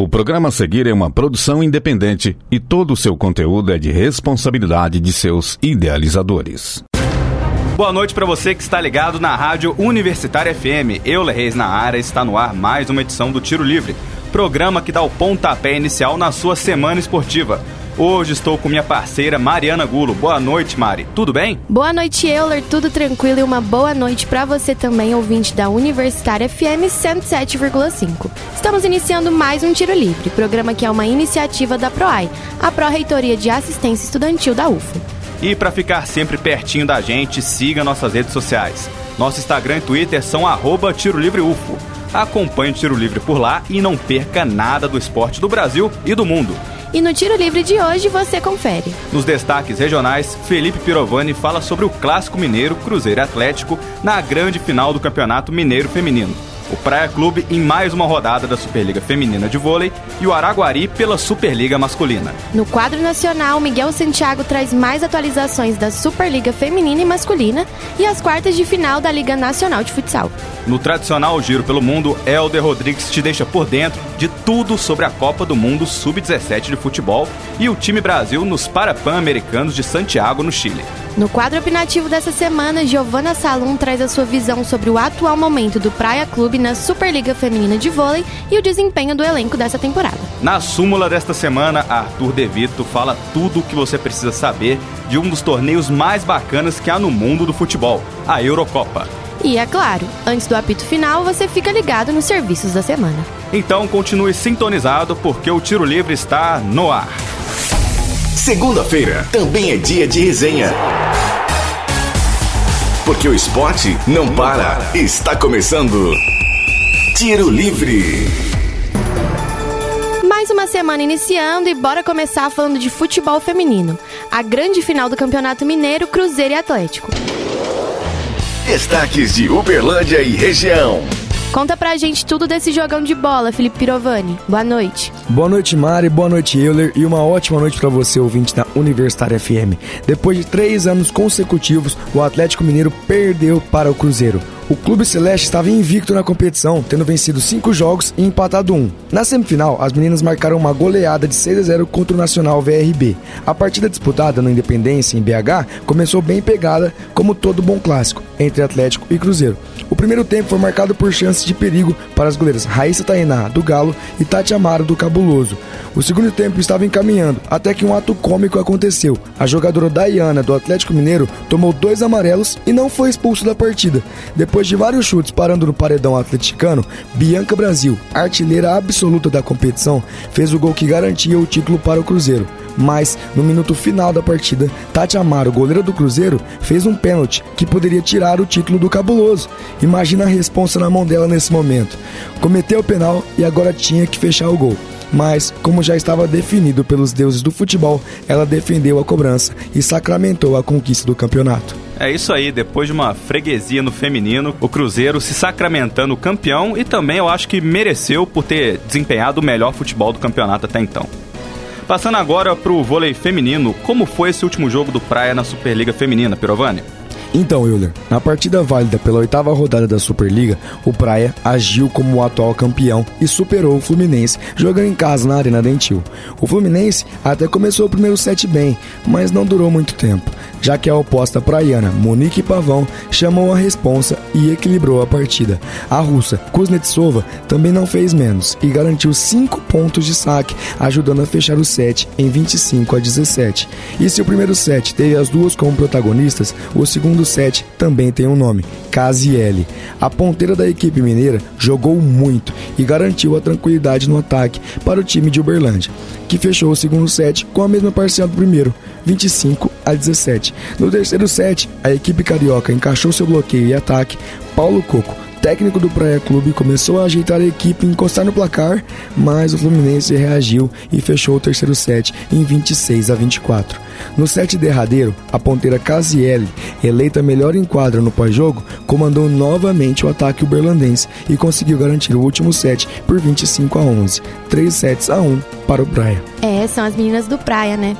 O programa a seguir é uma produção independente e todo o seu conteúdo é de responsabilidade de seus idealizadores. Boa noite para você que está ligado na Rádio Universitária FM. Eu, Reis na área, está no ar mais uma edição do Tiro Livre, programa que dá o pontapé inicial na sua semana esportiva. Hoje estou com minha parceira Mariana Gulo. Boa noite, Mari. Tudo bem? Boa noite, Euler. Tudo tranquilo e uma boa noite para você também, ouvinte da Universitária FM 107,5. Estamos iniciando mais um Tiro Livre, programa que é uma iniciativa da PROAI, a Pró-Reitoria de Assistência Estudantil da UFO. E para ficar sempre pertinho da gente, siga nossas redes sociais. Nosso Instagram e Twitter são arroba Tiro Livre UFO. Acompanhe o Tiro Livre por lá e não perca nada do esporte do Brasil e do mundo. E no Tiro Livre de hoje você confere. Nos destaques regionais, Felipe Pirovani fala sobre o clássico mineiro Cruzeiro Atlético na grande final do Campeonato Mineiro Feminino o Praia Clube em mais uma rodada da Superliga Feminina de Vôlei e o Araguari pela Superliga Masculina. No quadro nacional, Miguel Santiago traz mais atualizações da Superliga Feminina e Masculina e as quartas de final da Liga Nacional de Futsal. No tradicional Giro pelo Mundo, Helder Rodrigues te deixa por dentro de tudo sobre a Copa do Mundo Sub-17 de futebol e o time Brasil nos Parapan-Americanos de Santiago, no Chile. No quadro opinativo dessa semana, Giovana Salum traz a sua visão sobre o atual momento do Praia Clube na Superliga Feminina de Vôlei e o desempenho do elenco dessa temporada. Na súmula desta semana, Arthur Devito fala tudo o que você precisa saber de um dos torneios mais bacanas que há no mundo do futebol, a Eurocopa. E é claro, antes do apito final, você fica ligado nos serviços da semana. Então continue sintonizado porque o Tiro Livre está no ar. Segunda-feira também é dia de resenha. Porque o esporte não para. Está começando. Tiro Livre. Mais uma semana iniciando e bora começar falando de futebol feminino. A grande final do Campeonato Mineiro, Cruzeiro e Atlético. Destaques de Uberlândia e região. Conta pra gente tudo desse jogão de bola, Felipe Pirovani. Boa noite. Boa noite, Mari. Boa noite, Euler. E uma ótima noite para você, ouvinte da Universitária FM. Depois de três anos consecutivos, o Atlético Mineiro perdeu para o Cruzeiro. O Clube Celeste estava invicto na competição, tendo vencido cinco jogos e empatado um. Na semifinal, as meninas marcaram uma goleada de 6 a 0 contra o Nacional VRB. A partida disputada no Independência, em BH, começou bem pegada, como todo bom clássico, entre Atlético e Cruzeiro. O primeiro tempo foi marcado por chances de perigo para as goleiras Raíssa Tainá, do Galo, e Tati Amaro, do Cabuloso. O segundo tempo estava encaminhando, até que um ato cômico aconteceu. A jogadora Dayana, do Atlético Mineiro, tomou dois amarelos e não foi expulso da partida. Depois depois de vários chutes parando no paredão atleticano, Bianca Brasil, artilheira absoluta da competição, fez o gol que garantia o título para o Cruzeiro. Mas, no minuto final da partida, Tati Amaro, goleira do Cruzeiro, fez um pênalti que poderia tirar o título do cabuloso. Imagina a responsa na mão dela nesse momento. Cometeu o penal e agora tinha que fechar o gol mas, como já estava definido pelos deuses do futebol, ela defendeu a cobrança e sacramentou a conquista do campeonato. É isso aí, depois de uma freguesia no feminino, o Cruzeiro se sacramentando campeão e também eu acho que mereceu por ter desempenhado o melhor futebol do campeonato até então. Passando agora para o vôlei feminino, como foi esse último jogo do Praia na Superliga Feminina, Pirovani? Então, Euler, na partida válida pela oitava rodada da Superliga, o Praia agiu como o atual campeão e superou o Fluminense, jogando em casa na Arena Dentil. O Fluminense até começou o primeiro set bem, mas não durou muito tempo, já que a oposta praiana, Monique Pavão, chamou a responsa e equilibrou a partida. A russa, Kuznetsova, também não fez menos e garantiu 5 pontos de saque, ajudando a fechar o set em 25 a 17. E se o primeiro set teve as duas como protagonistas, o segundo segundo set também tem um nome, Casiele. A ponteira da equipe mineira jogou muito e garantiu a tranquilidade no ataque para o time de Uberlândia, que fechou o segundo set com a mesma parcial do primeiro, 25 a 17. No terceiro set, a equipe carioca encaixou seu bloqueio e ataque. Paulo Coco técnico do Praia Clube começou a ajeitar a equipe e encostar no placar, mas o Fluminense reagiu e fechou o terceiro set em 26 a 24. No set derradeiro, a ponteira Casiele, eleita melhor em quadra no pós-jogo, comandou novamente o ataque uberlandense e conseguiu garantir o último set por 25 a 11, 3 sets a 1 para o Praia. É, são as meninas do Praia, né?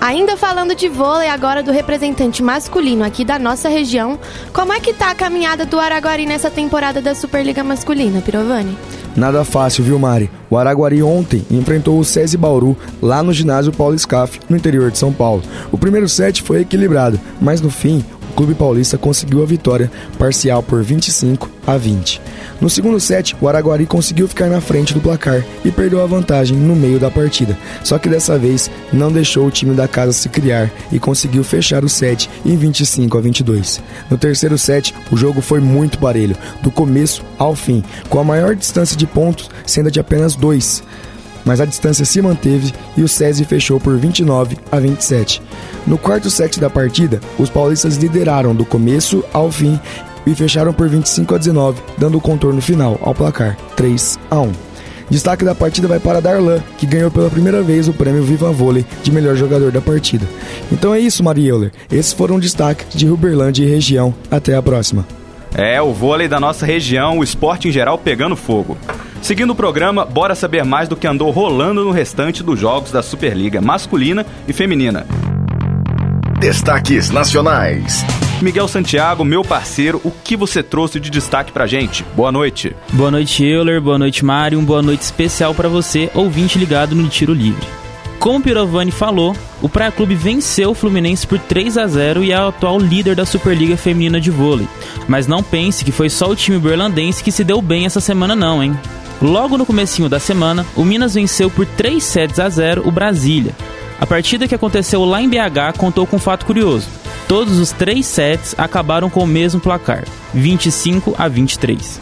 Ainda falando de vôlei agora do representante masculino aqui da nossa região, como é que tá a caminhada do Araguari nessa temporada da Superliga Masculina, Pirovani? Nada fácil, viu, Mari? O Araguari ontem enfrentou o SESI Bauru lá no ginásio Paulo Scaff, no interior de São Paulo. O primeiro set foi equilibrado, mas no fim Clube Paulista conseguiu a vitória parcial por 25 a 20. No segundo set, o Araguari conseguiu ficar na frente do placar e perdeu a vantagem no meio da partida. Só que dessa vez não deixou o time da casa se criar e conseguiu fechar o set em 25 a 22. No terceiro set, o jogo foi muito parelho, do começo ao fim, com a maior distância de pontos sendo de apenas dois mas a distância se manteve e o SESI fechou por 29 a 27. No quarto set da partida, os paulistas lideraram do começo ao fim e fecharam por 25 a 19, dando o contorno final ao placar 3 a 1. Destaque da partida vai para Darlan, que ganhou pela primeira vez o prêmio Viva Vôlei de melhor jogador da partida. Então é isso, Maria Euler. Esses foram destaques de Uberlândia e região. Até a próxima. É, o vôlei da nossa região, o esporte em geral pegando fogo. Seguindo o programa, bora saber mais do que andou rolando no restante dos jogos da Superliga masculina e feminina. Destaques nacionais. Miguel Santiago, meu parceiro, o que você trouxe de destaque pra gente? Boa noite. Boa noite, Euler. Boa noite, Mário. Um boa noite especial para você, ouvinte ligado no Tiro Livre. Como o Pirovani falou, o Praia Clube venceu o Fluminense por 3 a 0 e é o atual líder da Superliga Feminina de Vôlei. Mas não pense que foi só o time berlandense que se deu bem essa semana não, hein? Logo no comecinho da semana, o Minas venceu por 3 sets a 0 o Brasília. A partida que aconteceu lá em BH contou com um fato curioso. Todos os três sets acabaram com o mesmo placar, 25 a 23.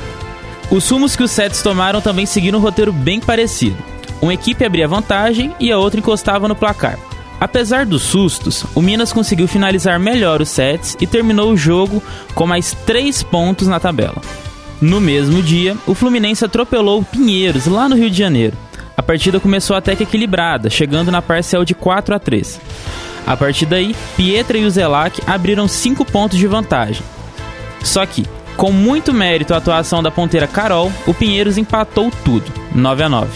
Os rumos que os sets tomaram também seguiram um roteiro bem parecido. Uma equipe abria vantagem e a outra encostava no placar. Apesar dos sustos, o Minas conseguiu finalizar melhor os sets e terminou o jogo com mais 3 pontos na tabela. No mesmo dia, o Fluminense atropelou o Pinheiros, lá no Rio de Janeiro. A partida começou até que equilibrada, chegando na parcial de 4 a 3. A partir daí, Pietra e o Zelac abriram 5 pontos de vantagem. Só que, com muito mérito a atuação da ponteira Carol, o Pinheiros empatou tudo, 9 a 9.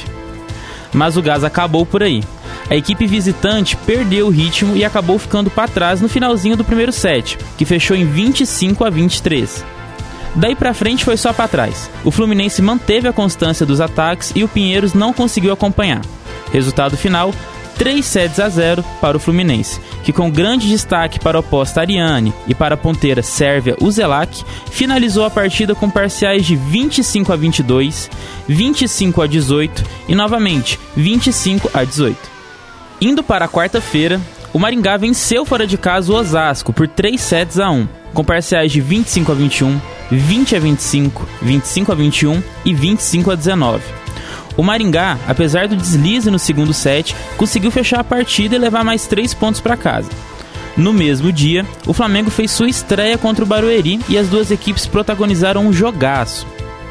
Mas o gás acabou por aí. A equipe visitante perdeu o ritmo e acabou ficando para trás no finalzinho do primeiro set, que fechou em 25 a 23. Daí para frente foi só para trás. O Fluminense manteve a constância dos ataques e o Pinheiros não conseguiu acompanhar. Resultado final: 3 sets a 0 para o Fluminense, que com grande destaque para a oposta Ariane e para a ponteira Sérvia Uzelac, finalizou a partida com parciais de 25 a 22, 25 a 18 e novamente 25 a 18. Indo para a quarta-feira, o Maringá venceu fora de casa o Osasco por 3 sets a 1, com parciais de 25 a 21, 20 a 25, 25 a 21 e 25 a 19. O Maringá, apesar do deslize no segundo set, conseguiu fechar a partida e levar mais 3 pontos para casa. No mesmo dia, o Flamengo fez sua estreia contra o Barueri e as duas equipes protagonizaram um jogaço.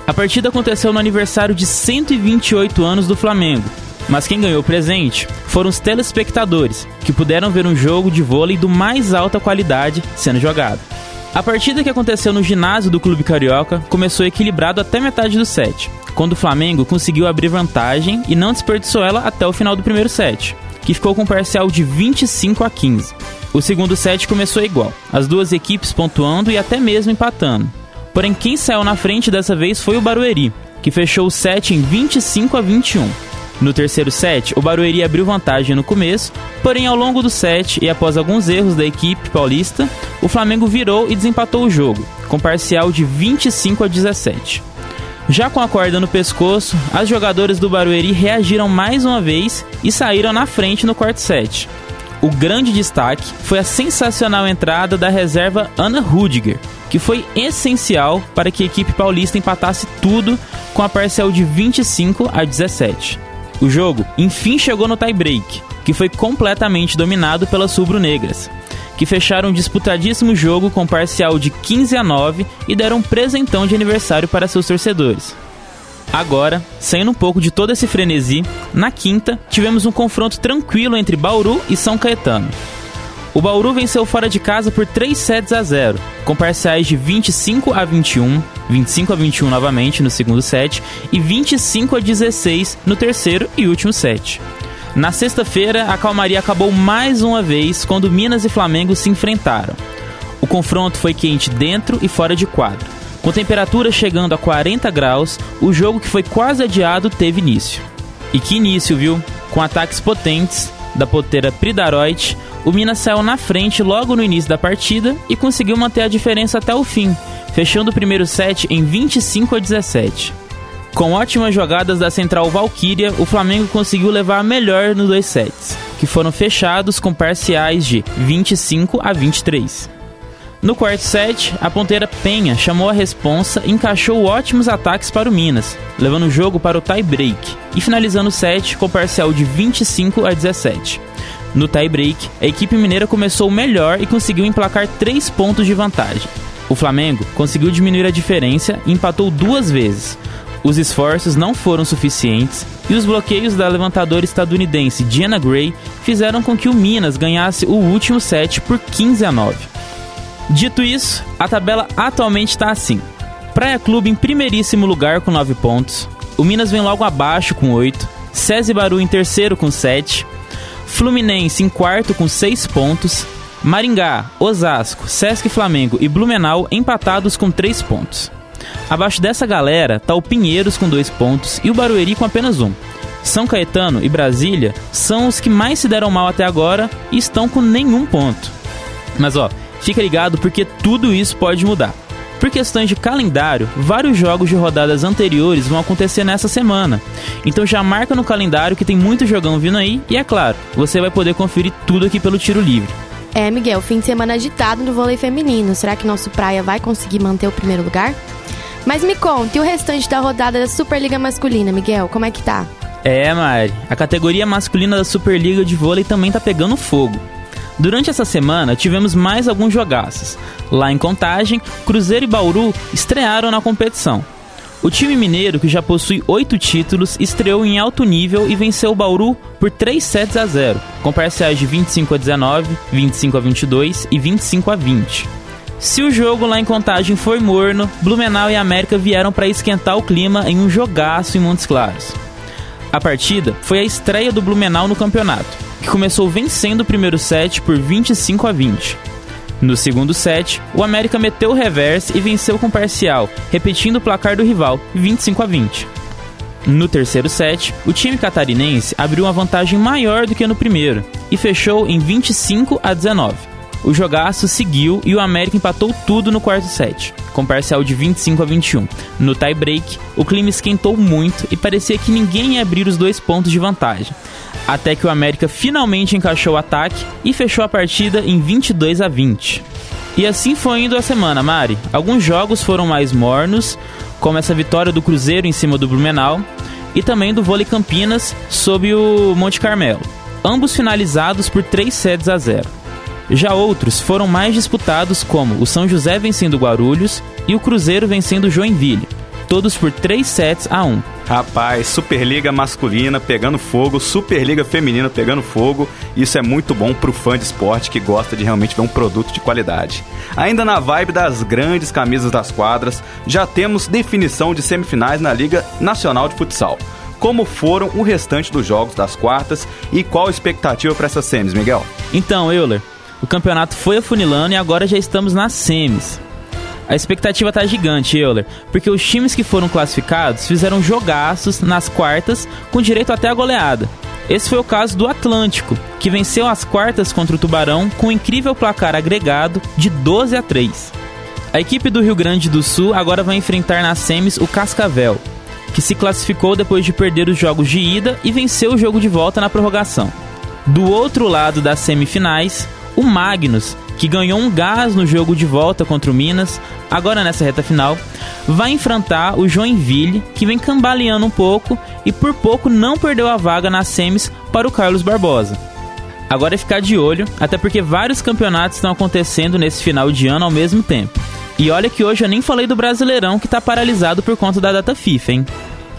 A partida aconteceu no aniversário de 128 anos do Flamengo, mas quem ganhou o presente foram os telespectadores, que puderam ver um jogo de vôlei do mais alta qualidade sendo jogado. A partida que aconteceu no ginásio do Clube Carioca começou equilibrado até metade do set, quando o Flamengo conseguiu abrir vantagem e não desperdiçou ela até o final do primeiro set, que ficou com um parcial de 25 a 15. O segundo set começou igual, as duas equipes pontuando e até mesmo empatando. Porém, quem saiu na frente dessa vez foi o Barueri, que fechou o set em 25 a 21. No terceiro set, o Barueri abriu vantagem no começo, porém ao longo do set e após alguns erros da equipe paulista, o Flamengo virou e desempatou o jogo, com parcial de 25 a 17. Já com a corda no pescoço, as jogadoras do Barueri reagiram mais uma vez e saíram na frente no quarto set. O grande destaque foi a sensacional entrada da reserva Ana Rudiger, que foi essencial para que a equipe paulista empatasse tudo com a parcial de 25 a 17. O jogo, enfim, chegou no tie-break, que foi completamente dominado pelas rubro-negras, que fecharam um disputadíssimo jogo com parcial de 15 a 9 e deram um presentão de aniversário para seus torcedores. Agora, saindo um pouco de todo esse frenesi, na quinta tivemos um confronto tranquilo entre Bauru e São Caetano. O Bauru venceu fora de casa por 3 sets a 0, com parciais de 25 a 21, 25 a 21 novamente no segundo set e 25 a 16 no terceiro e último set. Na sexta-feira, a calmaria acabou mais uma vez quando Minas e Flamengo se enfrentaram. O confronto foi quente dentro e fora de quadro. Com temperatura chegando a 40 graus, o jogo que foi quase adiado teve início. E que início, viu? Com ataques potentes da poteira Pridaroit, o Minas saiu na frente logo no início da partida e conseguiu manter a diferença até o fim, fechando o primeiro set em 25 a 17. Com ótimas jogadas da central Valkyria, o Flamengo conseguiu levar a melhor nos dois sets, que foram fechados com parciais de 25 a 23. No quarto set, a ponteira Penha chamou a responsa e encaixou ótimos ataques para o Minas, levando o jogo para o tie-break e finalizando o set com parcial de 25 a 17. No tie-break, a equipe mineira começou melhor e conseguiu emplacar 3 pontos de vantagem. O Flamengo conseguiu diminuir a diferença e empatou duas vezes. Os esforços não foram suficientes e os bloqueios da levantadora estadunidense Diana Gray fizeram com que o Minas ganhasse o último set por 15 a 9. Dito isso, a tabela atualmente está assim: Praia Clube em primeiríssimo lugar com 9 pontos, o Minas vem logo abaixo com 8, César Baru em terceiro com 7, Fluminense em quarto com 6 pontos, Maringá, Osasco, Sesc Flamengo e Blumenau empatados com 3 pontos. Abaixo dessa galera tá o Pinheiros com 2 pontos e o Barueri com apenas um. São Caetano e Brasília são os que mais se deram mal até agora e estão com nenhum ponto. Mas ó, Fica ligado porque tudo isso pode mudar. Por questões de calendário, vários jogos de rodadas anteriores vão acontecer nessa semana. Então já marca no calendário que tem muito jogão vindo aí e é claro, você vai poder conferir tudo aqui pelo tiro livre. É, Miguel, fim de semana agitado no vôlei feminino. Será que nosso Praia vai conseguir manter o primeiro lugar? Mas me conte, e o restante da rodada da Superliga Masculina, Miguel, como é que tá? É, Mari, a categoria masculina da Superliga de vôlei também tá pegando fogo. Durante essa semana, tivemos mais alguns jogaços. Lá em Contagem, Cruzeiro e Bauru estrearam na competição. O time mineiro, que já possui oito títulos, estreou em alto nível e venceu o Bauru por 3 sets a 0, com parciais de 25 a 19, 25 a 22 e 25 a 20. Se o jogo lá em Contagem foi morno, Blumenau e América vieram para esquentar o clima em um jogaço em Montes Claros. A partida foi a estreia do Blumenau no campeonato que começou vencendo o primeiro set por 25 a 20. No segundo set, o América meteu o reverse e venceu com parcial, repetindo o placar do rival, 25 a 20. No terceiro set, o time catarinense abriu uma vantagem maior do que no primeiro e fechou em 25 a 19. O jogaço seguiu e o América empatou tudo no quarto set, com parcial de 25 a 21. No tie-break, o clima esquentou muito e parecia que ninguém ia abrir os dois pontos de vantagem, até que o América finalmente encaixou o ataque e fechou a partida em 22 a 20. E assim foi indo a semana, Mari. Alguns jogos foram mais mornos, como essa vitória do Cruzeiro em cima do Blumenau e também do Vôlei Campinas sob o Monte Carmelo, ambos finalizados por 3 sets a 0. Já outros foram mais disputados, como o São José vencendo o Guarulhos e o Cruzeiro vencendo o Joinville, todos por 3 sets a 1. Rapaz, Superliga masculina pegando fogo, Superliga feminina pegando fogo. Isso é muito bom pro fã de esporte que gosta de realmente ver um produto de qualidade. Ainda na vibe das grandes camisas das quadras, já temos definição de semifinais na Liga Nacional de Futsal. Como foram o restante dos jogos das quartas e qual a expectativa para essas semis, Miguel? Então, Euler, o campeonato foi afunilando e agora já estamos nas semis. A expectativa tá gigante, Euler, porque os times que foram classificados fizeram jogaços nas quartas com direito até a goleada. Esse foi o caso do Atlântico, que venceu as quartas contra o Tubarão com um incrível placar agregado de 12 a 3. A equipe do Rio Grande do Sul agora vai enfrentar nas semis o Cascavel, que se classificou depois de perder os jogos de ida e venceu o jogo de volta na prorrogação. Do outro lado das semifinais, o Magnus, que ganhou um gás no jogo de volta contra o Minas, agora nessa reta final, vai enfrentar o Joinville, que vem cambaleando um pouco e por pouco não perdeu a vaga nas semis para o Carlos Barbosa. Agora é ficar de olho, até porque vários campeonatos estão acontecendo nesse final de ano ao mesmo tempo. E olha que hoje eu nem falei do Brasileirão que está paralisado por conta da data FIFA, hein?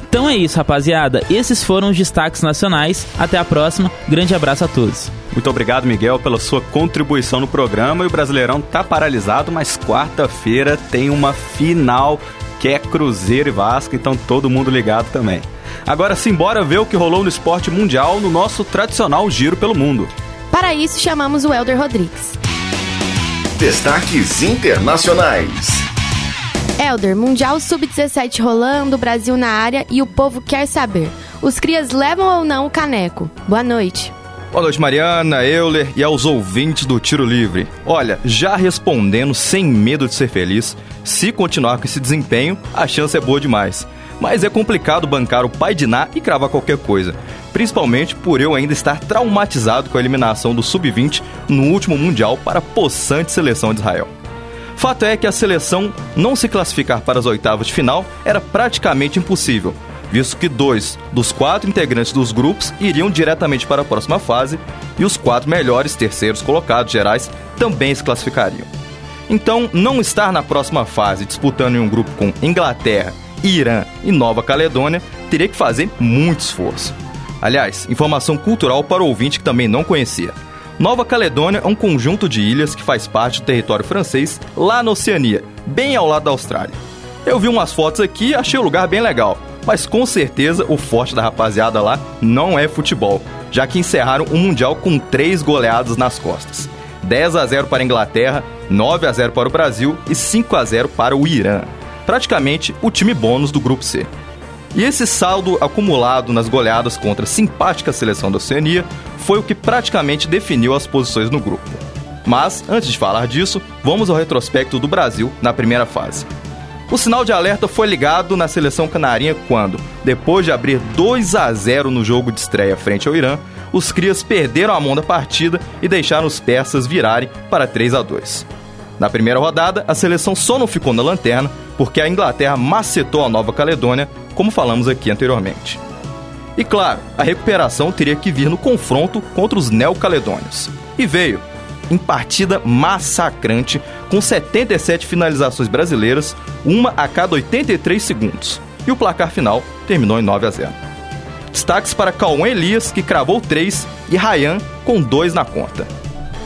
Então é isso, rapaziada. Esses foram os destaques nacionais. Até a próxima. Grande abraço a todos. Muito obrigado, Miguel, pela sua contribuição no programa. E o Brasileirão tá paralisado, mas quarta-feira tem uma final que é Cruzeiro e Vasco, então todo mundo ligado também. Agora simbora ver o que rolou no esporte mundial no nosso tradicional giro pelo mundo. Para isso, chamamos o Elder Rodrigues. Destaques internacionais. Elder, Mundial Sub-17 rolando, Brasil na área e o povo quer saber. Os crias levam ou não o caneco? Boa noite. Boa noite, Mariana, Euler e aos ouvintes do Tiro Livre. Olha, já respondendo sem medo de ser feliz, se continuar com esse desempenho, a chance é boa demais. Mas é complicado bancar o pai de Ná e cravar qualquer coisa, principalmente por eu ainda estar traumatizado com a eliminação do Sub-20 no último Mundial para a possante seleção de Israel. Fato é que a seleção não se classificar para as oitavas de final era praticamente impossível, visto que dois dos quatro integrantes dos grupos iriam diretamente para a próxima fase e os quatro melhores terceiros colocados gerais também se classificariam. Então, não estar na próxima fase disputando em um grupo com Inglaterra, Irã e Nova Caledônia teria que fazer muito esforço. Aliás, informação cultural para o ouvinte que também não conhecia. Nova Caledônia é um conjunto de ilhas que faz parte do território francês lá na Oceania, bem ao lado da Austrália. Eu vi umas fotos aqui e achei o lugar bem legal, mas com certeza o forte da rapaziada lá não é futebol, já que encerraram o Mundial com três goleadas nas costas. 10 a 0 para a Inglaterra, 9 a 0 para o Brasil e 5 a 0 para o Irã. Praticamente o time bônus do grupo C. E esse saldo acumulado nas goleadas contra a simpática seleção da Oceania foi o que praticamente definiu as posições no grupo. Mas, antes de falar disso, vamos ao retrospecto do Brasil na primeira fase. O sinal de alerta foi ligado na seleção canarinha quando, depois de abrir 2 a 0 no jogo de estreia frente ao Irã, os crias perderam a mão da partida e deixaram os persas virarem para 3 a 2. Na primeira rodada, a seleção só não ficou na lanterna porque a Inglaterra macetou a Nova Caledônia, como falamos aqui anteriormente. E claro, a recuperação teria que vir no confronto contra os neocaledônios. E veio, em partida massacrante, com 77 finalizações brasileiras, uma a cada 83 segundos. E o placar final terminou em 9 a 0. Destaques para Cauã Elias, que cravou 3, e Rayan, com 2 na conta.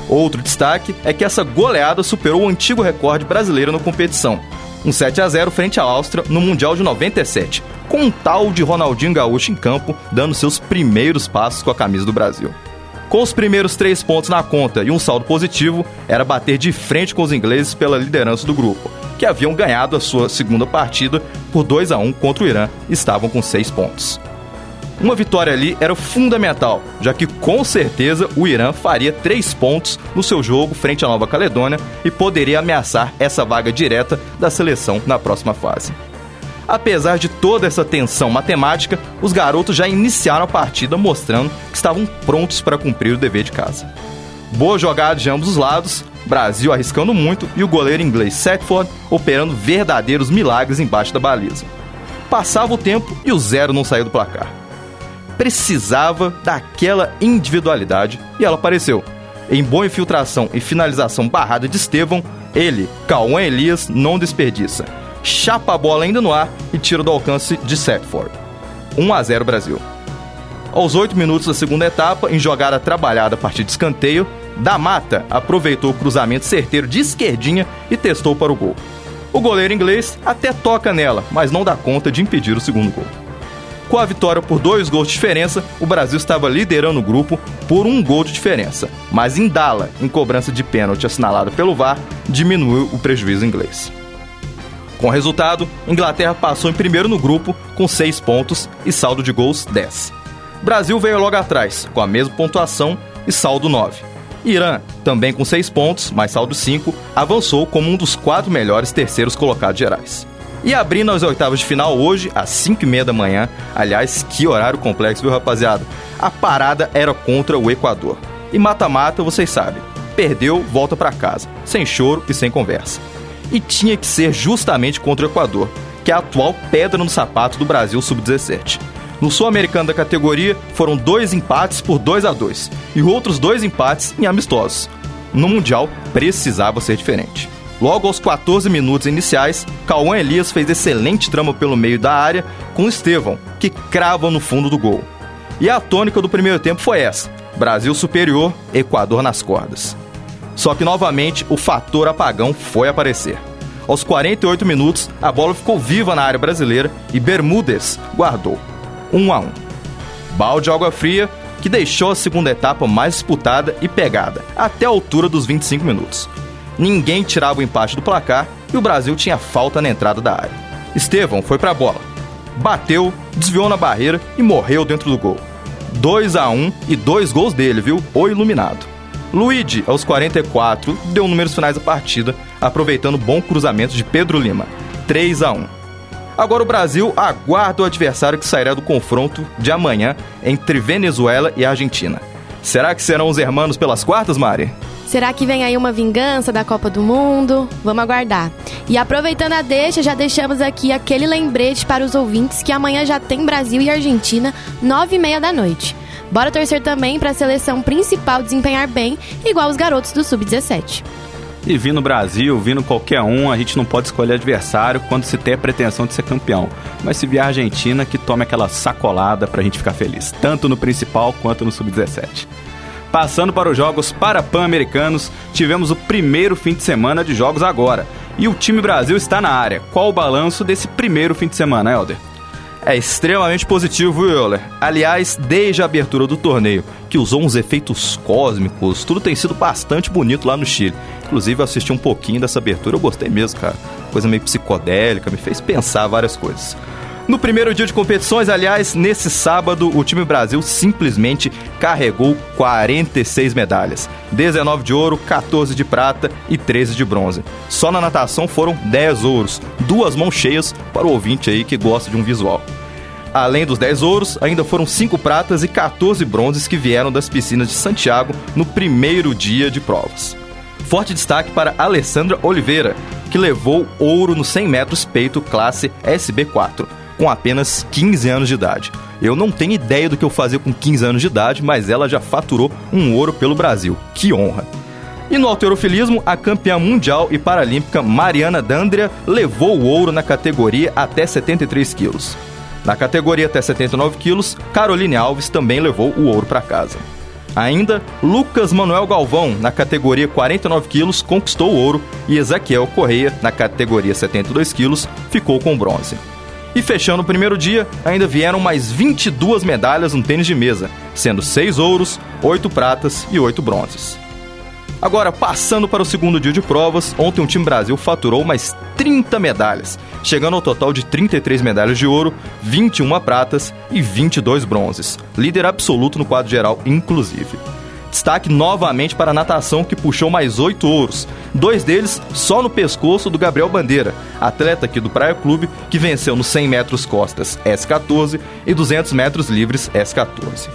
Outro destaque é que essa goleada superou o antigo recorde brasileiro na competição, um 7 a 0 frente à Áustria no Mundial de 97, com um tal de Ronaldinho Gaúcho em campo, dando seus primeiros passos com a camisa do Brasil. Com os primeiros três pontos na conta e um saldo positivo, era bater de frente com os ingleses pela liderança do grupo, que haviam ganhado a sua segunda partida por 2 a 1 contra o Irã e estavam com seis pontos. Uma vitória ali era fundamental, já que com certeza o Irã faria três pontos no seu jogo frente à Nova Caledônia e poderia ameaçar essa vaga direta da seleção na próxima fase. Apesar de toda essa tensão matemática, os garotos já iniciaram a partida mostrando que estavam prontos para cumprir o dever de casa. Boa jogada de ambos os lados, Brasil arriscando muito e o goleiro inglês Setford operando verdadeiros milagres embaixo da baliza. Passava o tempo e o zero não saiu do placar. Precisava daquela individualidade e ela apareceu. Em boa infiltração e finalização barrada de Estevão, ele, Cauã Elias, não desperdiça chapa a bola ainda no ar e tira do alcance de Setford. 1 a 0 Brasil. Aos 8 minutos da segunda etapa, em jogada trabalhada a partir de escanteio, da Mata aproveitou o cruzamento certeiro de esquerdinha e testou para o gol. O goleiro inglês até toca nela, mas não dá conta de impedir o segundo gol. Com a vitória por dois gols de diferença, o Brasil estava liderando o grupo por um gol de diferença, mas Indala, em cobrança de pênalti assinalada pelo VAR, diminuiu o prejuízo inglês. Com o resultado, Inglaterra passou em primeiro no grupo com 6 pontos e saldo de gols 10. Brasil veio logo atrás, com a mesma pontuação e saldo 9. Irã, também com 6 pontos, mais saldo 5, avançou como um dos quatro melhores terceiros colocados gerais. E abrindo as oitavas de final hoje, às 5h30 da manhã, aliás, que horário complexo, viu rapaziada? A parada era contra o Equador. E mata-mata, vocês sabem, perdeu, volta para casa, sem choro e sem conversa e tinha que ser justamente contra o Equador, que é a atual pedra no sapato do Brasil sub-17. No Sul-Americano da categoria, foram dois empates por 2 a 2 e outros dois empates em amistosos. No Mundial, precisava ser diferente. Logo aos 14 minutos iniciais, Cauã Elias fez excelente trama pelo meio da área com Estevão, que crava no fundo do gol. E a tônica do primeiro tempo foi essa: Brasil superior, Equador nas cordas. Só que novamente o fator apagão foi aparecer. Aos 48 minutos, a bola ficou viva na área brasileira e Bermudes guardou. 1 um a 1. Um. Balde de água fria que deixou a segunda etapa mais disputada e pegada, até a altura dos 25 minutos. Ninguém tirava o empate do placar e o Brasil tinha falta na entrada da área. Estevão foi para a bola, bateu, desviou na barreira e morreu dentro do gol. 2 a 1 e dois gols dele, viu? O iluminado. Luigi, aos 44, deu números finais da partida, aproveitando bom cruzamento de Pedro Lima. 3 a 1. Agora o Brasil aguarda o adversário que sairá do confronto de amanhã entre Venezuela e Argentina. Será que serão os hermanos pelas quartas, Mari? Será que vem aí uma vingança da Copa do Mundo? Vamos aguardar. E aproveitando a deixa, já deixamos aqui aquele lembrete para os ouvintes que amanhã já tem Brasil e Argentina, nove e meia da noite. Bora torcer também para a seleção principal desempenhar bem, igual os garotos do Sub-17. E vindo Brasil, vindo qualquer um, a gente não pode escolher adversário quando se tem a pretensão de ser campeão. Mas se vier a Argentina, que tome aquela sacolada pra gente ficar feliz, tanto no principal quanto no sub-17. Passando para os jogos para pan-americanos, tivemos o primeiro fim de semana de jogos agora. E o time Brasil está na área. Qual o balanço desse primeiro fim de semana, Helder? É extremamente positivo, Euler. Aliás, desde a abertura do torneio, que usou uns efeitos cósmicos, tudo tem sido bastante bonito lá no Chile. Inclusive, eu assisti um pouquinho dessa abertura, eu gostei mesmo, cara. Coisa meio psicodélica, me fez pensar várias coisas. No primeiro dia de competições, aliás, nesse sábado, o time Brasil simplesmente carregou 46 medalhas: 19 de ouro, 14 de prata e 13 de bronze. Só na natação foram 10 ouros, duas mãos cheias para o ouvinte aí que gosta de um visual. Além dos 10 ouros, ainda foram 5 pratas e 14 bronzes que vieram das piscinas de Santiago no primeiro dia de provas. Forte destaque para Alessandra Oliveira, que levou ouro no 100 metros peito classe SB4 com apenas 15 anos de idade. Eu não tenho ideia do que eu fazia com 15 anos de idade, mas ela já faturou um ouro pelo Brasil. Que honra! E no alterofilismo, a campeã mundial e paralímpica Mariana Dandria levou o ouro na categoria até 73 quilos. Na categoria até 79 quilos, Caroline Alves também levou o ouro para casa. Ainda, Lucas Manuel Galvão, na categoria 49 quilos, conquistou o ouro e Ezequiel Correia, na categoria 72 quilos, ficou com bronze. E fechando o primeiro dia, ainda vieram mais 22 medalhas no tênis de mesa, sendo 6 ouros, 8 pratas e 8 bronzes. Agora, passando para o segundo dia de provas, ontem o time Brasil faturou mais 30 medalhas, chegando ao total de 33 medalhas de ouro, 21 pratas e 22 bronzes, líder absoluto no quadro geral, inclusive. Destaque novamente para a natação, que puxou mais oito ouros. Dois deles só no pescoço do Gabriel Bandeira, atleta aqui do Praia Clube, que venceu nos 100 metros costas S14 e 200 metros livres S14.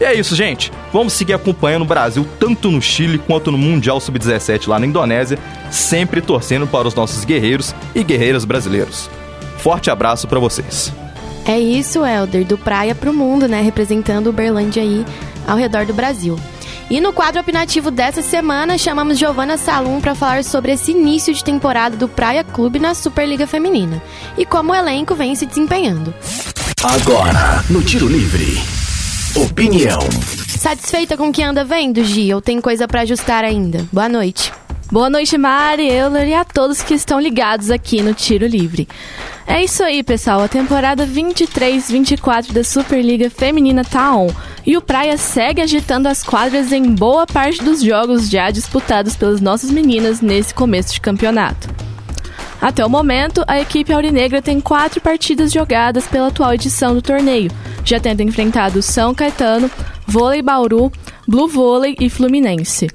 E é isso, gente. Vamos seguir acompanhando o Brasil tanto no Chile quanto no Mundial Sub-17 lá na Indonésia, sempre torcendo para os nossos guerreiros e guerreiras brasileiros. Forte abraço para vocês. É isso, Helder, do Praia pro Mundo, né? Representando o Berlândia aí ao redor do Brasil. E no quadro opinativo dessa semana, chamamos Giovana Salum para falar sobre esse início de temporada do Praia Clube na Superliga Feminina e como o elenco vem se desempenhando. Agora, no Tiro Livre. Opinião. Satisfeita com o que anda vendo, Gi? Ou tem coisa para ajustar ainda? Boa noite. Boa noite, Mari, Euler e a todos que estão ligados aqui no Tiro Livre. É isso aí, pessoal. A temporada 23-24 da Superliga Feminina tá on. E o Praia segue agitando as quadras em boa parte dos jogos já disputados pelas nossas meninas nesse começo de campeonato. Até o momento, a equipe aurinegra tem quatro partidas jogadas pela atual edição do torneio, já tendo enfrentado São Caetano, Vôlei Bauru, Blue Vôlei e Fluminense.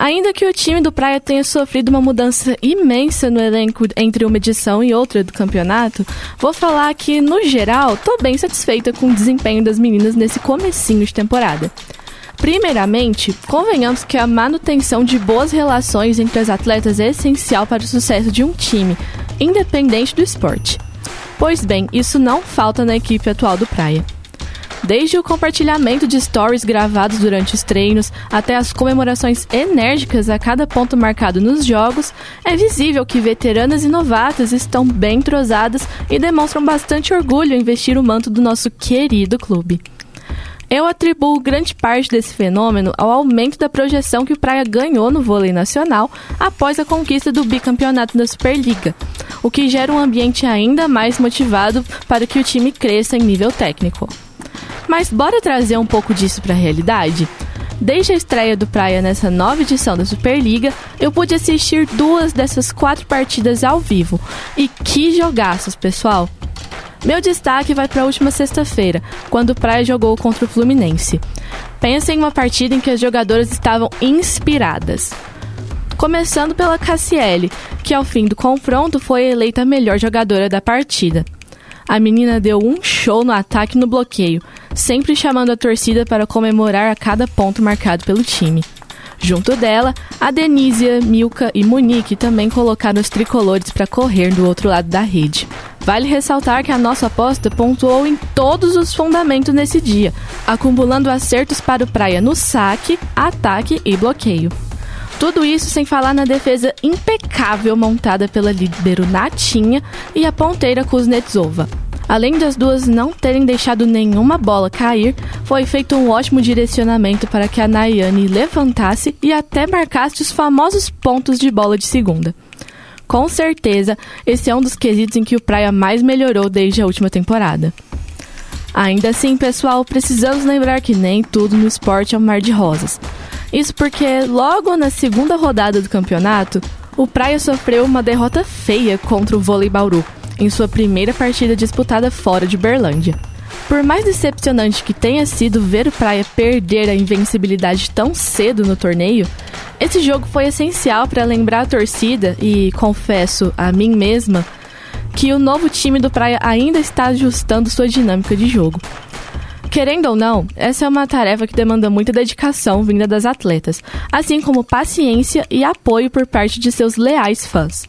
Ainda que o time do Praia tenha sofrido uma mudança imensa no elenco entre uma edição e outra do campeonato, vou falar que, no geral, tô bem satisfeita com o desempenho das meninas nesse comecinho de temporada. Primeiramente, convenhamos que a manutenção de boas relações entre as atletas é essencial para o sucesso de um time, independente do esporte. Pois bem, isso não falta na equipe atual do Praia. Desde o compartilhamento de stories gravados durante os treinos até as comemorações enérgicas a cada ponto marcado nos jogos, é visível que veteranas e novatas estão bem entrosadas e demonstram bastante orgulho em vestir o manto do nosso querido clube. Eu atribuo grande parte desse fenômeno ao aumento da projeção que o Praia ganhou no vôlei nacional após a conquista do bicampeonato da Superliga, o que gera um ambiente ainda mais motivado para que o time cresça em nível técnico. Mas bora trazer um pouco disso para a realidade? Desde a estreia do Praia nessa nova edição da Superliga, eu pude assistir duas dessas quatro partidas ao vivo. E que jogaços, pessoal! Meu destaque vai para a última sexta-feira, quando o Praia jogou contra o Fluminense. Pensa em uma partida em que as jogadoras estavam inspiradas. Começando pela Cassiele, que ao fim do confronto foi eleita a melhor jogadora da partida. A menina deu um show no ataque e no bloqueio, sempre chamando a torcida para comemorar a cada ponto marcado pelo time. Junto dela, a Denísia, Milka e Monique também colocaram os tricolores para correr do outro lado da rede. Vale ressaltar que a nossa aposta pontuou em todos os fundamentos nesse dia, acumulando acertos para o Praia no saque, ataque e bloqueio. Tudo isso sem falar na defesa impecável montada pela líbero Natinha e a ponteira Kuznetsova. Além das duas não terem deixado nenhuma bola cair, foi feito um ótimo direcionamento para que a Nayane levantasse e até marcasse os famosos pontos de bola de segunda. Com certeza, esse é um dos quesitos em que o Praia mais melhorou desde a última temporada. Ainda assim, pessoal, precisamos lembrar que nem tudo no esporte é um mar de rosas. Isso porque logo na segunda rodada do campeonato, o Praia sofreu uma derrota feia contra o Vôlei Bauru em sua primeira partida disputada fora de Berlândia. Por mais decepcionante que tenha sido ver o Praia perder a invencibilidade tão cedo no torneio, esse jogo foi essencial para lembrar a torcida e, confesso a mim mesma, que o novo time do Praia ainda está ajustando sua dinâmica de jogo. Querendo ou não, essa é uma tarefa que demanda muita dedicação vinda das atletas, assim como paciência e apoio por parte de seus leais fãs.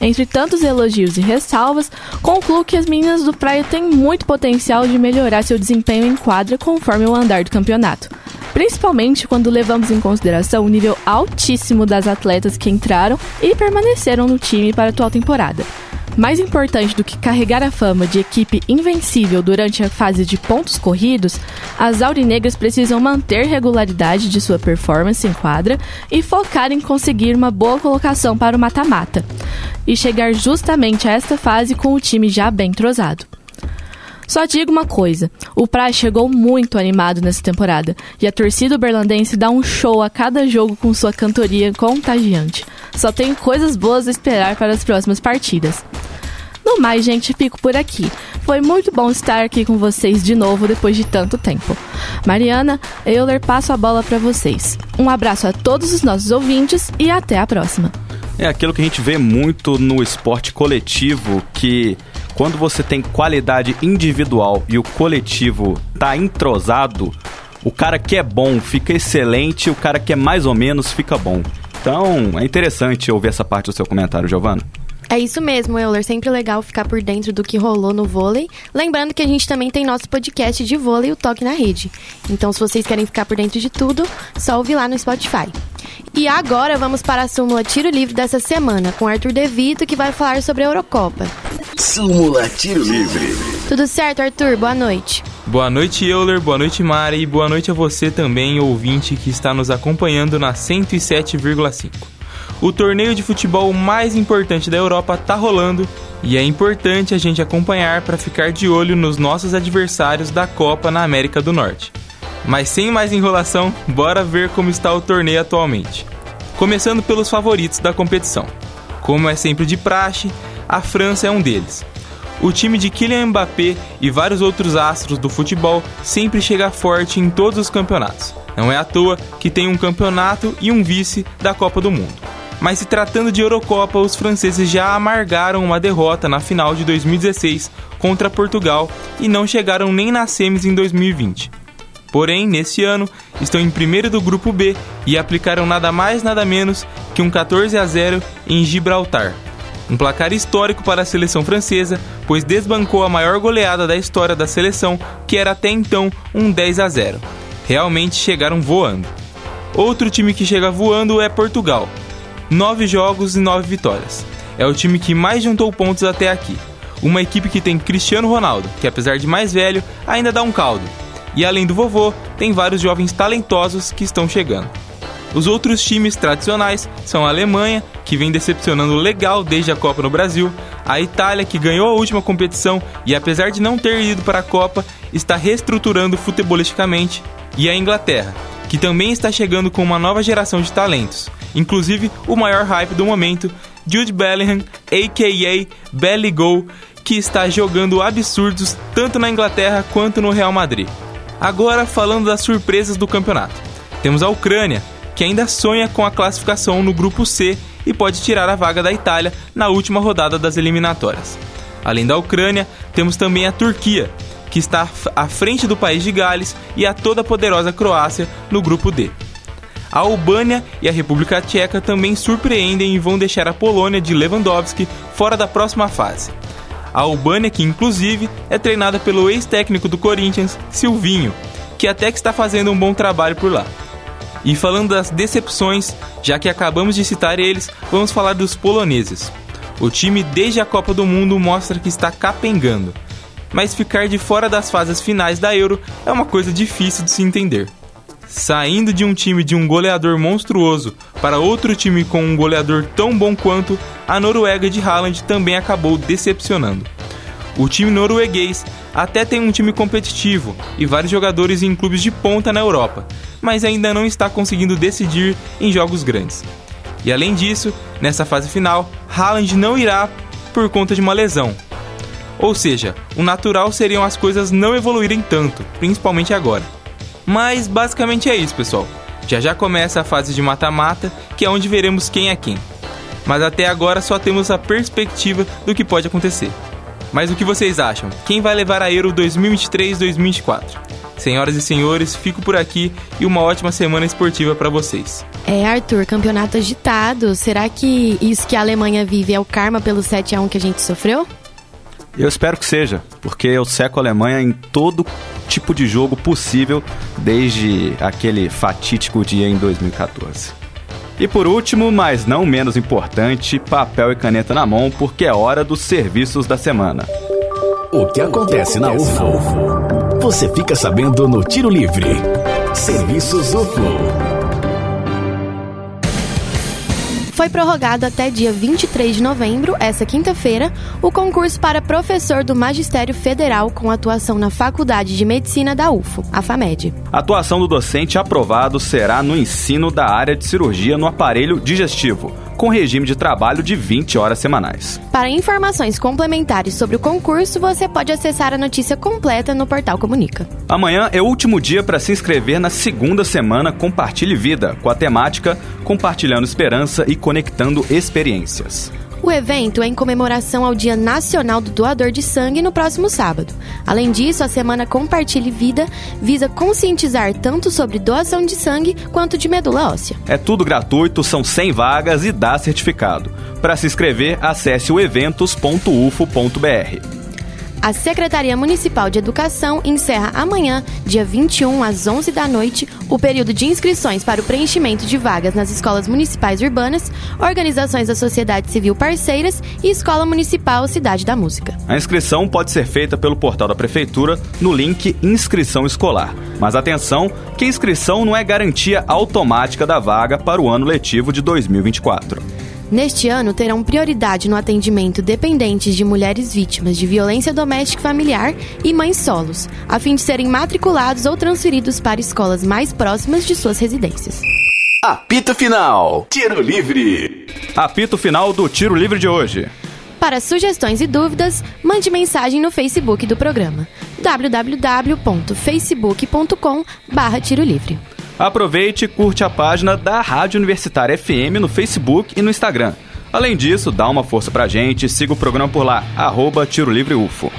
Entre tantos elogios e ressalvas, concluo que as meninas do Praia têm muito potencial de melhorar seu desempenho em quadra conforme o andar do campeonato. Principalmente quando levamos em consideração o nível altíssimo das atletas que entraram e permaneceram no time para a atual temporada. Mais importante do que carregar a fama de equipe invencível durante a fase de pontos corridos, as aurinegras precisam manter regularidade de sua performance em quadra e focar em conseguir uma boa colocação para o mata-mata, e chegar justamente a esta fase com o time já bem entrosado. Só digo uma coisa: o Praia chegou muito animado nessa temporada e a torcida berlandense dá um show a cada jogo com sua cantoria contagiante. Só tenho coisas boas a esperar para as próximas partidas. No mais, gente, fico por aqui. Foi muito bom estar aqui com vocês de novo depois de tanto tempo. Mariana, Euler, passo a bola para vocês. Um abraço a todos os nossos ouvintes e até a próxima. É aquilo que a gente vê muito no esporte coletivo, que quando você tem qualidade individual e o coletivo tá entrosado, o cara que é bom fica excelente, o cara que é mais ou menos fica bom. Então, é interessante ouvir essa parte do seu comentário, Giovana. É isso mesmo, Euler. Sempre legal ficar por dentro do que rolou no vôlei. Lembrando que a gente também tem nosso podcast de vôlei, o Toque na Rede. Então, se vocês querem ficar por dentro de tudo, só ouvir lá no Spotify. E agora vamos para a súmula Tiro Livre dessa semana, com Arthur Devito, que vai falar sobre a Eurocopa. Súmula Tiro Livre. Tudo certo, Arthur? Boa noite. Boa noite, Euler. Boa noite, Mari. E boa noite a você também, ouvinte, que está nos acompanhando na 107,5. O torneio de futebol mais importante da Europa tá rolando e é importante a gente acompanhar para ficar de olho nos nossos adversários da Copa na América do Norte. Mas sem mais enrolação, bora ver como está o torneio atualmente. Começando pelos favoritos da competição. Como é sempre de praxe, a França é um deles. O time de Kylian Mbappé e vários outros astros do futebol sempre chega forte em todos os campeonatos. Não é à toa que tem um campeonato e um vice da Copa do Mundo mas se tratando de Eurocopa, os franceses já amargaram uma derrota na final de 2016 contra Portugal e não chegaram nem nas semis em 2020. Porém, nesse ano, estão em primeiro do grupo B e aplicaram nada mais nada menos que um 14 a 0 em Gibraltar. Um placar histórico para a seleção francesa, pois desbancou a maior goleada da história da seleção, que era até então um 10 a 0. Realmente chegaram voando. Outro time que chega voando é Portugal, 9 jogos e 9 vitórias. É o time que mais juntou pontos até aqui. Uma equipe que tem Cristiano Ronaldo, que apesar de mais velho, ainda dá um caldo. E além do vovô, tem vários jovens talentosos que estão chegando. Os outros times tradicionais são a Alemanha, que vem decepcionando legal desde a Copa no Brasil, a Itália, que ganhou a última competição e apesar de não ter ido para a Copa, está reestruturando futebolisticamente, e a Inglaterra, que também está chegando com uma nova geração de talentos, inclusive o maior hype do momento, Jude Bellingham, a.k.a. Belly Go, que está jogando absurdos tanto na Inglaterra quanto no Real Madrid. Agora falando das surpresas do campeonato. Temos a Ucrânia, que ainda sonha com a classificação no grupo C e pode tirar a vaga da Itália na última rodada das eliminatórias. Além da Ucrânia, temos também a Turquia, que está à frente do país de Gales e a toda poderosa Croácia no grupo D. A Albânia e a República Tcheca também surpreendem e vão deixar a Polônia de Lewandowski fora da próxima fase. A Albânia, que inclusive é treinada pelo ex-técnico do Corinthians, Silvinho, que até que está fazendo um bom trabalho por lá. E falando das decepções, já que acabamos de citar eles, vamos falar dos poloneses. O time desde a Copa do Mundo mostra que está capengando, mas ficar de fora das fases finais da Euro é uma coisa difícil de se entender. Saindo de um time de um goleador monstruoso para outro time com um goleador tão bom quanto, a Noruega de Haaland também acabou decepcionando. O time norueguês até tem um time competitivo e vários jogadores em clubes de ponta na Europa, mas ainda não está conseguindo decidir em jogos grandes. E além disso, nessa fase final, Haaland não irá por conta de uma lesão. Ou seja, o natural seriam as coisas não evoluírem tanto, principalmente agora. Mas basicamente é isso, pessoal. Já já começa a fase de mata-mata, que é onde veremos quem é quem. Mas até agora só temos a perspectiva do que pode acontecer. Mas o que vocês acham? Quem vai levar a Euro 2023-2024? Senhoras e senhores, fico por aqui e uma ótima semana esportiva para vocês. É, Arthur, campeonato agitado. Será que isso que a Alemanha vive é o karma pelo 7 a 1 que a gente sofreu? Eu espero que seja, porque eu seco a Alemanha em todo tipo de jogo possível desde aquele fatídico dia em 2014. E por último, mas não menos importante, papel e caneta na mão, porque é hora dos serviços da semana. O que acontece na UFO? Você fica sabendo no Tiro Livre. Serviços UFO. Foi prorrogado até dia 23 de novembro, essa quinta-feira, o concurso para professor do Magistério Federal com atuação na Faculdade de Medicina da UFO, a FAMED. A atuação do docente aprovado será no ensino da área de cirurgia no aparelho digestivo, com regime de trabalho de 20 horas semanais. Para informações complementares sobre o concurso, você pode acessar a notícia completa no portal Comunica. Amanhã é o último dia para se inscrever na segunda semana Compartilhe Vida, com a temática Compartilhando Esperança e Conectando Experiências. O evento é em comemoração ao Dia Nacional do Doador de Sangue no próximo sábado. Além disso, a semana Compartilhe Vida visa conscientizar tanto sobre doação de sangue quanto de medula óssea. É tudo gratuito, são 100 vagas e dá certificado. Para se inscrever, acesse o eventos.ufo.br. A Secretaria Municipal de Educação encerra amanhã, dia 21, às 11 da noite, o período de inscrições para o preenchimento de vagas nas escolas municipais urbanas, organizações da sociedade civil parceiras e Escola Municipal Cidade da Música. A inscrição pode ser feita pelo portal da Prefeitura no link Inscrição Escolar. Mas atenção, que inscrição não é garantia automática da vaga para o ano letivo de 2024. Neste ano, terão prioridade no atendimento dependentes de mulheres vítimas de violência doméstica e familiar e mães solos, a fim de serem matriculados ou transferidos para escolas mais próximas de suas residências. Apito Final. Tiro Livre. Apito final do Tiro Livre de hoje. Para sugestões e dúvidas, mande mensagem no Facebook do programa www.facebook.com/tiro livre. Aproveite e curte a página da Rádio Universitária FM no Facebook e no Instagram. Além disso, dá uma força pra gente e siga o programa por lá, arroba Tiro Livre UFO.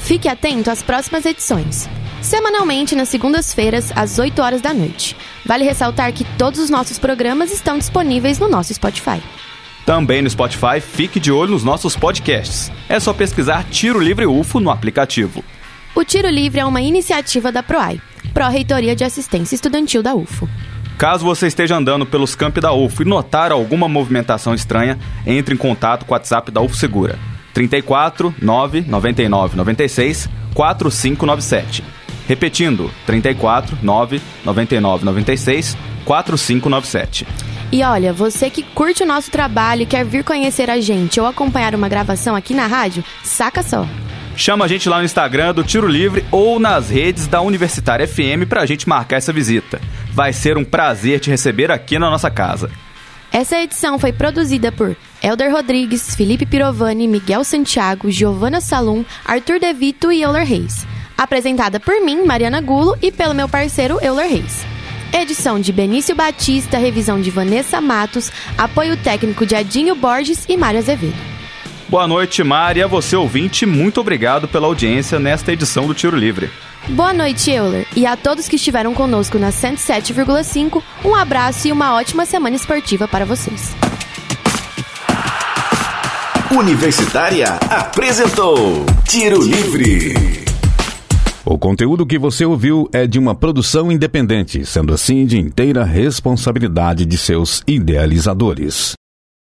Fique atento às próximas edições. Semanalmente, nas segundas-feiras, às 8 horas da noite. Vale ressaltar que todos os nossos programas estão disponíveis no nosso Spotify. Também no Spotify, fique de olho nos nossos podcasts. É só pesquisar Tiro Livre UFO no aplicativo. O Tiro Livre é uma iniciativa da PROAI, Pró-Reitoria de Assistência Estudantil da UFO. Caso você esteja andando pelos campi da UFO e notar alguma movimentação estranha, entre em contato com o WhatsApp da UFO Segura. 34 999 96 4597. Repetindo, 34 999 96 4597. E olha, você que curte o nosso trabalho e quer vir conhecer a gente ou acompanhar uma gravação aqui na rádio, saca só. Chama a gente lá no Instagram do Tiro Livre ou nas redes da Universitária FM pra gente marcar essa visita. Vai ser um prazer te receber aqui na nossa casa. Essa edição foi produzida por Elder Rodrigues, Felipe Pirovani, Miguel Santiago, Giovana Salum, Arthur Devito e Euler Reis. Apresentada por mim, Mariana Gulo, e pelo meu parceiro Euler Reis. Edição de Benício Batista, revisão de Vanessa Matos, apoio técnico de Adinho Borges e Mário Azevedo. Boa noite, Mari. A você, ouvinte, muito obrigado pela audiência nesta edição do Tiro Livre. Boa noite, Euler. E a todos que estiveram conosco na 107,5, um abraço e uma ótima semana esportiva para vocês. Universitária apresentou Tiro Livre. O conteúdo que você ouviu é de uma produção independente, sendo assim de inteira responsabilidade de seus idealizadores.